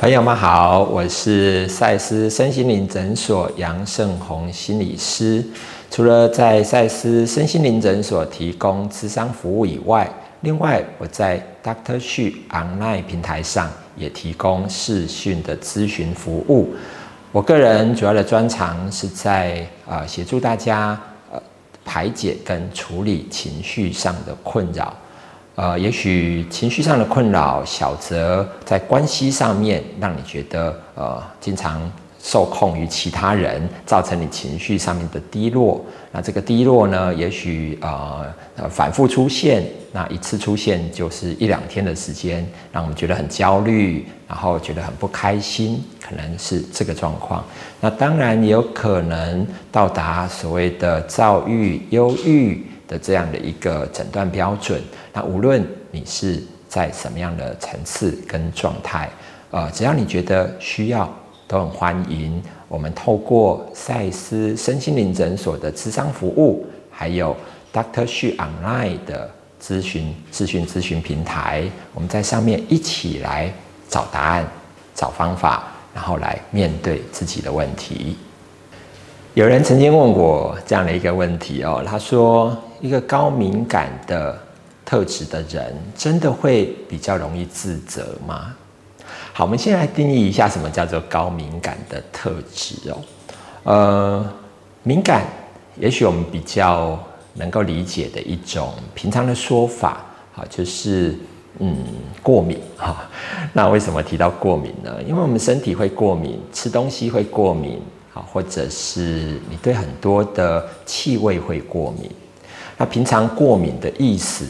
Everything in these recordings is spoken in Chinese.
朋友们好，我是赛斯身心灵诊所杨胜宏心理师。除了在赛斯身心灵诊所提供咨商服务以外，另外我在 Doctor Xu Online 平台上也提供视讯的咨询服务。我个人主要的专长是在呃协助大家呃排解跟处理情绪上的困扰。呃，也许情绪上的困扰，小则在关系上面让你觉得呃经常受控于其他人，造成你情绪上面的低落。那这个低落呢，也许呃呃反复出现，那一次出现就是一两天的时间，让我们觉得很焦虑，然后觉得很不开心，可能是这个状况。那当然也有可能到达所谓的躁郁、忧郁。的这样的一个诊断标准，那无论你是在什么样的层次跟状态，呃，只要你觉得需要，都很欢迎。我们透过赛斯身心灵诊所的咨商服务，还有 Doctor Xu Online 的咨询、咨询、咨询平台，我们在上面一起来找答案、找方法，然后来面对自己的问题。有人曾经问我这样的一个问题哦，他说。一个高敏感的特质的人，真的会比较容易自责吗？好，我们先来定义一下什么叫做高敏感的特质哦。呃，敏感，也许我们比较能够理解的一种平常的说法，好，就是嗯，过敏哈。那为什么提到过敏呢？因为我们身体会过敏，吃东西会过敏，好，或者是你对很多的气味会过敏。那平常过敏的意思，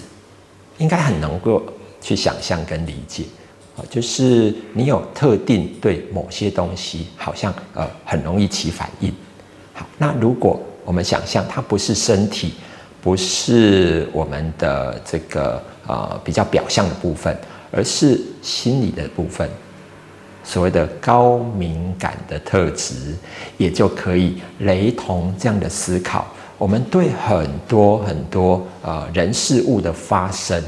应该很能够去想象跟理解，啊，就是你有特定对某些东西，好像呃很容易起反应。好，那如果我们想象它不是身体，不是我们的这个呃比较表象的部分，而是心理的部分，所谓的高敏感的特质，也就可以雷同这样的思考。我们对很多很多呃人事物的发生，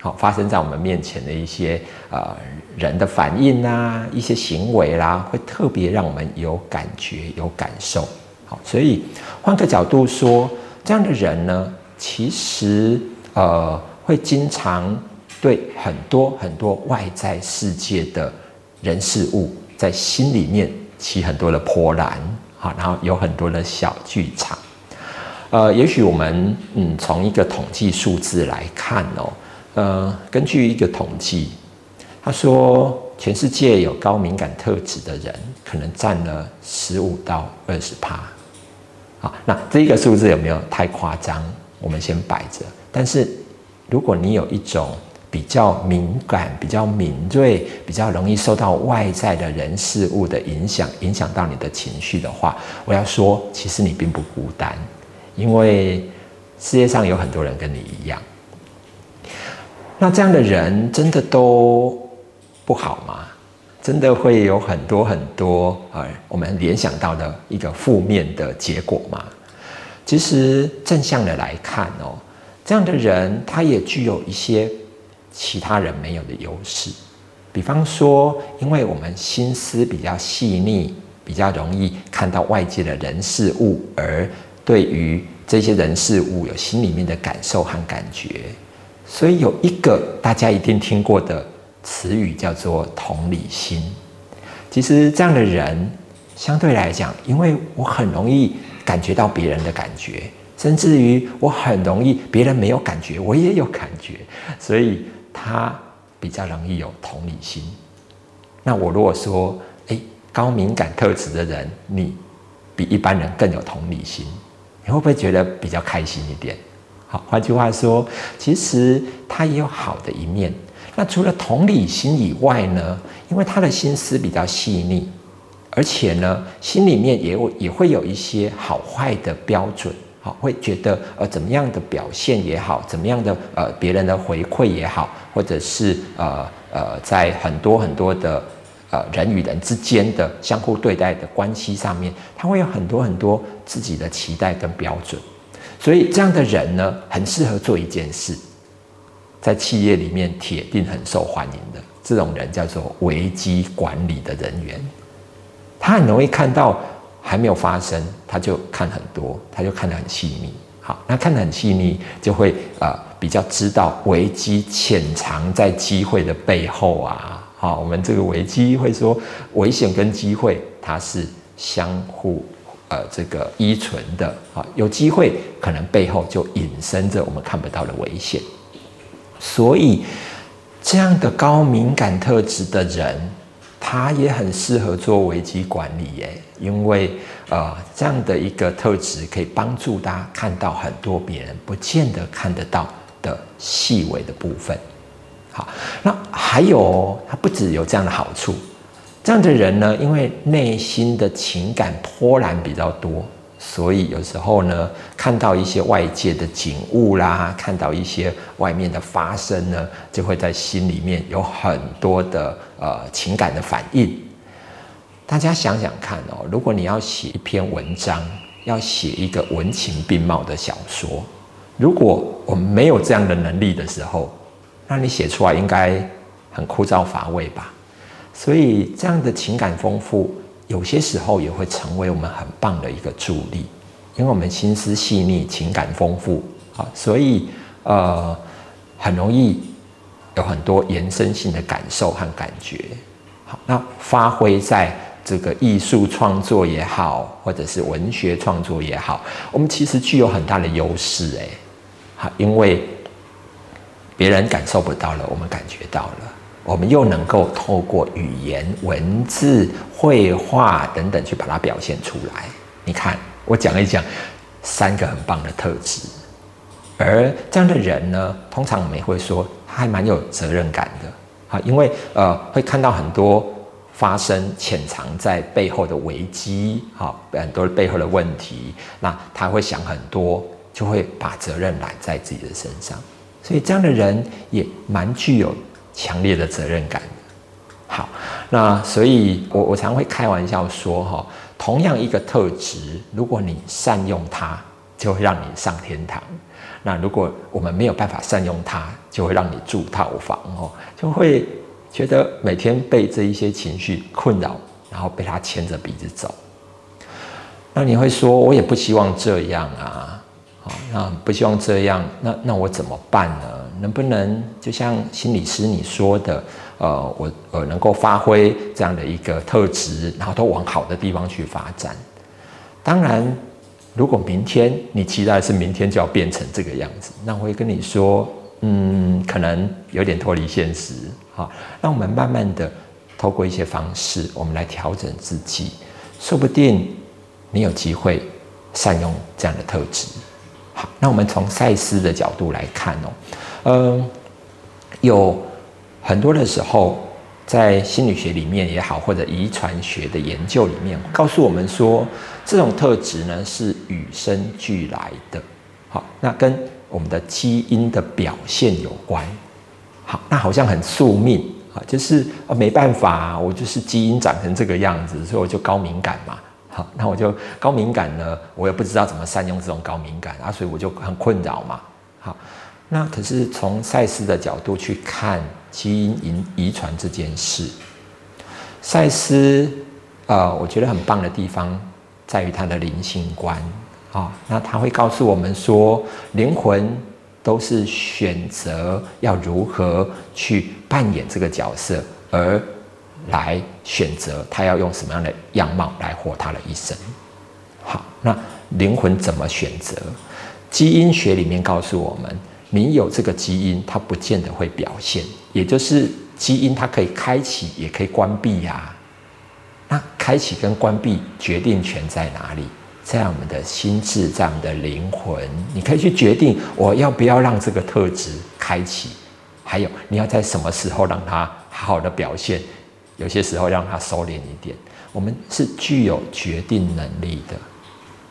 好发生在我们面前的一些呃人的反应啊，一些行为啦，会特别让我们有感觉、有感受。好，所以换个角度说，这样的人呢，其实呃会经常对很多很多外在世界的人事物，在心里面起很多的波澜，好，然后有很多的小剧场。呃，也许我们嗯，从一个统计数字来看哦，呃，根据一个统计，他说全世界有高敏感特质的人，可能占了十五到二十趴。好，那这一个数字有没有太夸张？我们先摆着。但是如果你有一种比较敏感、比较敏锐、比较容易受到外在的人事物的影响，影响到你的情绪的话，我要说，其实你并不孤单。因为世界上有很多人跟你一样，那这样的人真的都不好吗？真的会有很多很多呃，我们联想到的一个负面的结果吗？其实正向的来看哦，这样的人他也具有一些其他人没有的优势，比方说，因为我们心思比较细腻，比较容易看到外界的人事物而。对于这些人事物有心里面的感受和感觉，所以有一个大家一定听过的词语叫做同理心。其实这样的人相对来讲，因为我很容易感觉到别人的感觉，甚至于我很容易别人没有感觉，我也有感觉，所以他比较容易有同理心。那我如果说，哎，高敏感特质的人，你比一般人更有同理心。你会不会觉得比较开心一点？好，换句话说，其实他也有好的一面。那除了同理心以外呢？因为他的心思比较细腻，而且呢，心里面也有也会有一些好坏的标准。好，会觉得呃怎么样的表现也好，怎么样的呃别人的回馈也好，或者是呃呃在很多很多的。呃，人与人之间的相互对待的关系上面，他会有很多很多自己的期待跟标准，所以这样的人呢，很适合做一件事，在企业里面铁定很受欢迎的，这种人叫做危机管理的人员，他很容易看到还没有发生，他就看很多，他就看得很细腻。好，那看得很细腻，就会呃比较知道危机潜藏在机会的背后啊。好，我们这个危机会说危险跟机会它是相互呃这个依存的。啊，有机会可能背后就隐身着我们看不到的危险，所以。这样的高敏感特质的人，他也很适合做危机管理耶，因为呃，这样的一个特质可以帮助他看到很多别人不见得看得到的细微的部分。那还有他不只有这样的好处，这样的人呢，因为内心的情感波澜比较多。所以有时候呢，看到一些外界的景物啦，看到一些外面的发生呢，就会在心里面有很多的呃情感的反应。大家想想看哦，如果你要写一篇文章，要写一个文情并茂的小说，如果我们没有这样的能力的时候，那你写出来应该很枯燥乏味吧？所以这样的情感丰富。有些时候也会成为我们很棒的一个助力，因为我们心思细腻、情感丰富啊，所以呃很容易有很多延伸性的感受和感觉。好，那发挥在这个艺术创作也好，或者是文学创作也好，我们其实具有很大的优势诶。好，因为别人感受不到了，我们感觉到了。我们又能够透过语言、文字、绘画等等去把它表现出来。你看，我讲一讲三个很棒的特质。而这样的人呢，通常我们也会说他还蛮有责任感的啊，因为呃会看到很多发生潜藏在背后的危机，哈，很多背后的问题，那他会想很多，就会把责任揽在自己的身上。所以这样的人也蛮具有。强烈的责任感。好，那所以，我我常会开玩笑说，哈，同样一个特质，如果你善用它，就会让你上天堂；那如果我们没有办法善用它，就会让你住套房哦，就会觉得每天被这一些情绪困扰，然后被他牵着鼻子走。那你会说，我也不希望这样啊，好，那不希望这样，那那我怎么办呢？能不能就像心理师你说的，呃，我呃能够发挥这样的一个特质，然后都往好的地方去发展。当然，如果明天你期待是明天就要变成这个样子，那我会跟你说，嗯，可能有点脱离现实。好，那我们慢慢的透过一些方式，我们来调整自己，说不定你有机会善用这样的特质。好，那我们从赛斯的角度来看哦。嗯，有很多的时候，在心理学里面也好，或者遗传学的研究里面，告诉我们说，这种特质呢是与生俱来的。好，那跟我们的基因的表现有关。好，那好像很宿命啊，就是啊没办法，我就是基因长成这个样子，所以我就高敏感嘛。那我就高敏感呢，我也不知道怎么善用这种高敏感啊，所以我就很困扰嘛。好。那可是从赛斯的角度去看基因遗遗传这件事，赛斯呃，我觉得很棒的地方在于他的灵性观啊。那他会告诉我们说，灵魂都是选择要如何去扮演这个角色，而来选择他要用什么样的样貌来活他的一生。好，那灵魂怎么选择？基因学里面告诉我们。你有这个基因，它不见得会表现，也就是基因它可以开启，也可以关闭呀。那开启跟关闭决定权在哪里？在我们的心智，在我们的灵魂，你可以去决定我要不要让这个特质开启，还有你要在什么时候让它好好的表现，有些时候让它收敛一点。我们是具有决定能力的。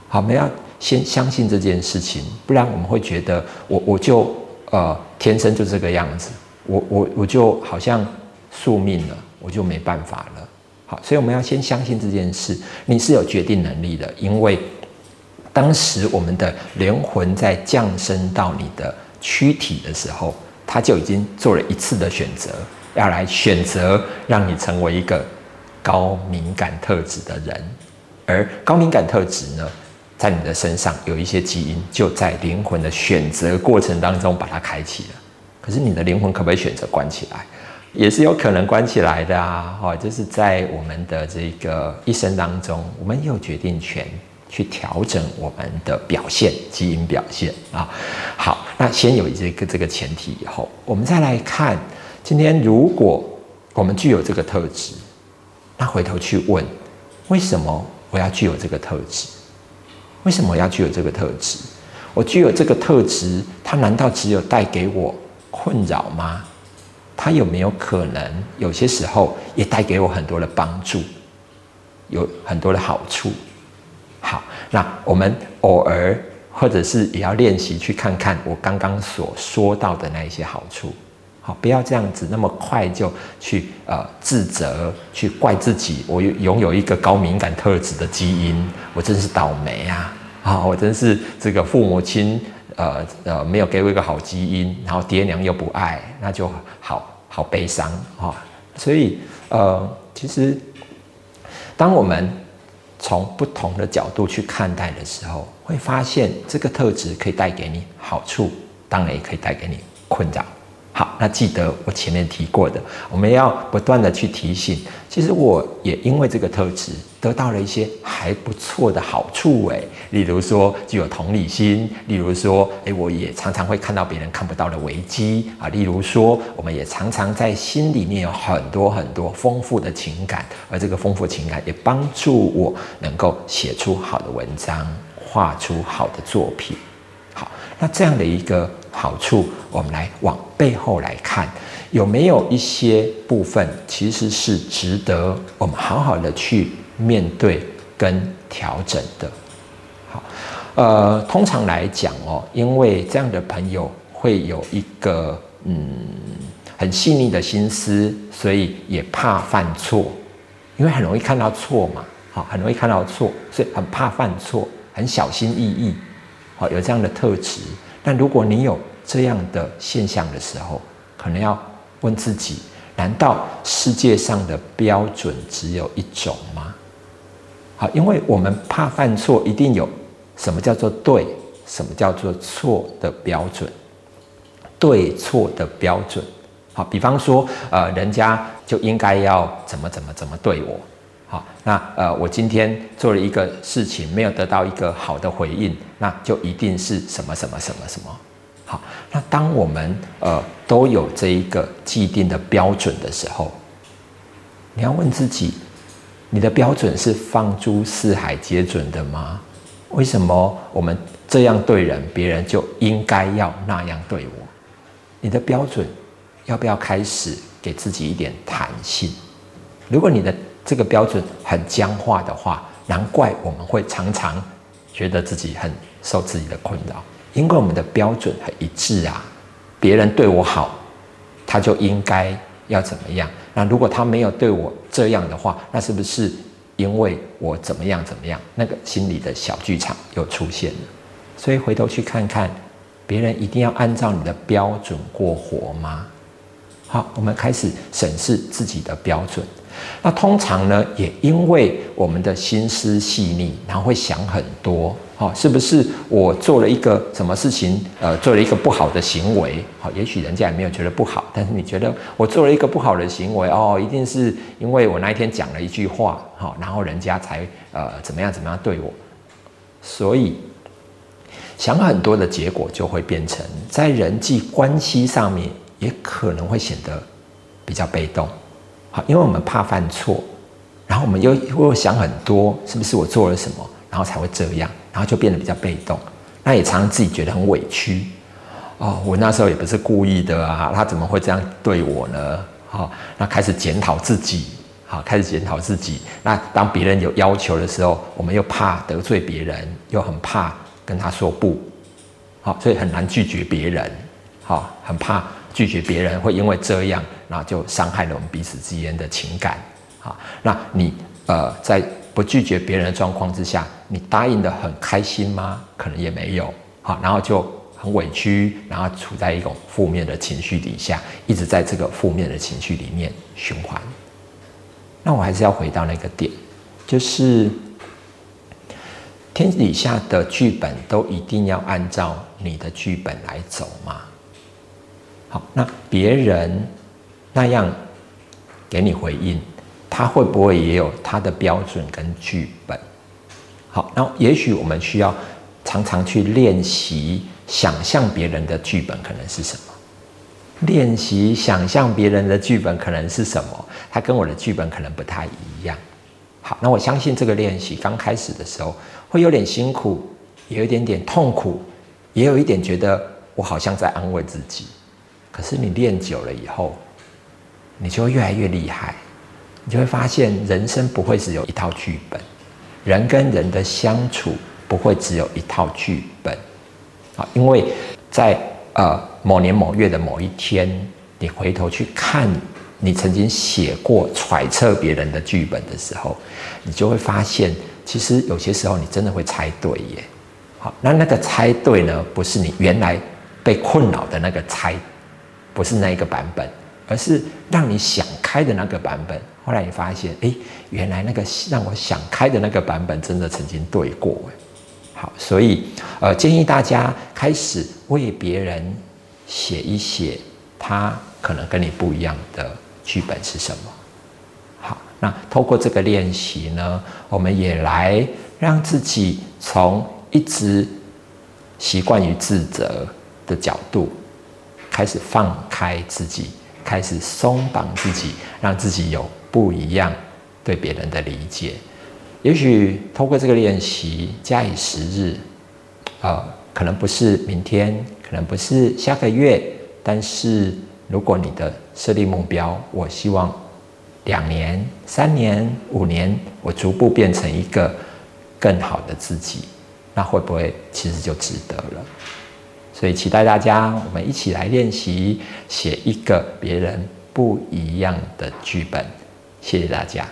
好，我们要。先相信这件事情，不然我们会觉得我我就呃天生就这个样子，我我我就好像宿命了，我就没办法了。好，所以我们要先相信这件事，你是有决定能力的，因为当时我们的灵魂在降生到你的躯体的时候，他就已经做了一次的选择，要来选择让你成为一个高敏感特质的人。而高敏感特质呢，在你的身上有一些基因，就在灵魂的选择过程当中把它开启了。可是你的灵魂可不可以选择关起来？也是有可能关起来的啊！哈，就是在我们的这个一生当中，我们有决定权去调整我们的表现，基因表现啊。好，那先有这个这个前提以后，我们再来看，今天如果我们具有这个特质，那回头去问，为什么我要具有这个特质？为什么我要具有这个特质？我具有这个特质，它难道只有带给我困扰吗？它有没有可能有些时候也带给我很多的帮助，有很多的好处？好，那我们偶尔或者是也要练习去看看我刚刚所说到的那一些好处。不要这样子那么快就去呃自责，去怪自己。我拥有一个高敏感特质的基因，我真是倒霉啊！啊，我真是这个父母亲。呃呃，没有给我一个好基因，然后爹娘又不爱，那就好好悲伤啊！所以呃，其实当我们从不同的角度去看待的时候，会发现这个特质可以带给你好处，当然也可以带给你困扰。好，那记得我前面提过的，我们要不断的去提醒。其实我也因为这个特质得到了一些还不错的好处诶，例如说具有同理心，例如说，诶，我也常常会看到别人看不到的危机啊，例如说，我们也常常在心里面有很多很多丰富的情感，而这个丰富情感也帮助我能够写出好的文章，画出好的作品。好，那这样的一个。好处，我们来往背后来看，有没有一些部分其实是值得我们好好的去面对跟调整的。好，呃，通常来讲哦，因为这样的朋友会有一个嗯很细腻的心思，所以也怕犯错，因为很容易看到错嘛，好，很容易看到错，所以很怕犯错，很小心翼翼，好，有这样的特质。但如果你有这样的现象的时候，可能要问自己：难道世界上的标准只有一种吗？好，因为我们怕犯错，一定有什么叫做对，什么叫做错的标准，对错的标准。好，比方说，呃，人家就应该要怎么怎么怎么对我。好，那呃，我今天做了一个事情，没有得到一个好的回应，那就一定是什么什么什么什么。好，那当我们呃都有这一个既定的标准的时候，你要问自己，你的标准是放诸四海皆准的吗？为什么我们这样对人，别人就应该要那样对我？你的标准要不要开始给自己一点弹性？如果你的这个标准很僵化的话，难怪我们会常常觉得自己很受自己的困扰，因为我们的标准很一致啊。别人对我好，他就应该要怎么样？那如果他没有对我这样的话，那是不是因为我怎么样怎么样？那个心里的小剧场又出现了。所以回头去看看，别人一定要按照你的标准过活吗？好，我们开始审视自己的标准。那通常呢，也因为我们的心思细腻，然后会想很多，好，是不是我做了一个什么事情，呃，做了一个不好的行为，好，也许人家也没有觉得不好，但是你觉得我做了一个不好的行为，哦，一定是因为我那一天讲了一句话，好，然后人家才呃怎么样怎么样对我，所以想很多的结果就会变成在人际关系上面。也可能会显得比较被动，好，因为我们怕犯错，然后我们又又想很多，是不是我做了什么，然后才会这样，然后就变得比较被动。那也常常自己觉得很委屈，哦，我那时候也不是故意的啊，他怎么会这样对我呢？好，那开始检讨自己，好，开始检讨自己。那当别人有要求的时候，我们又怕得罪别人，又很怕跟他说不，好，所以很难拒绝别人，好，很怕。拒绝别人会因为这样，然后就伤害了我们彼此之间的情感。好，那你呃在不拒绝别人的状况之下，你答应的很开心吗？可能也没有。好，然后就很委屈，然后处在一种负面的情绪底下，一直在这个负面的情绪里面循环。那我还是要回到那个点，就是天底下的剧本都一定要按照你的剧本来走吗？好，那别人那样给你回应，他会不会也有他的标准跟剧本？好，那也许我们需要常常去练习想象别人的剧本可能是什么。练习想象别人的剧本可能是什么？他跟我的剧本可能不太一样。好，那我相信这个练习刚开始的时候会有点辛苦，有一点点痛苦，也有一点觉得我好像在安慰自己。可是你练久了以后，你就会越来越厉害，你就会发现人生不会只有一套剧本，人跟人的相处不会只有一套剧本。啊，因为在呃。某年某月的某一天，你回头去看你曾经写过揣测别人的剧本的时候，你就会发现，其实有些时候你真的会猜对耶。好，那那个猜对呢，不是你原来被困扰的那个猜，不是那一个版本，而是让你想开的那个版本。后来你发现，哎，原来那个让我想开的那个版本，真的曾经对过好，所以呃，建议大家开始为别人。写一写，他可能跟你不一样的剧本是什么？好，那透过这个练习呢，我们也来让自己从一直习惯于自责的角度，开始放开自己，开始松绑自己，让自己有不一样对别人的理解。也许透过这个练习，假以时日，呃，可能不是明天。可能不是下个月，但是如果你的设立目标，我希望两年、三年、五年，我逐步变成一个更好的自己，那会不会其实就值得了？所以期待大家，我们一起来练习写一个别人不一样的剧本。谢谢大家。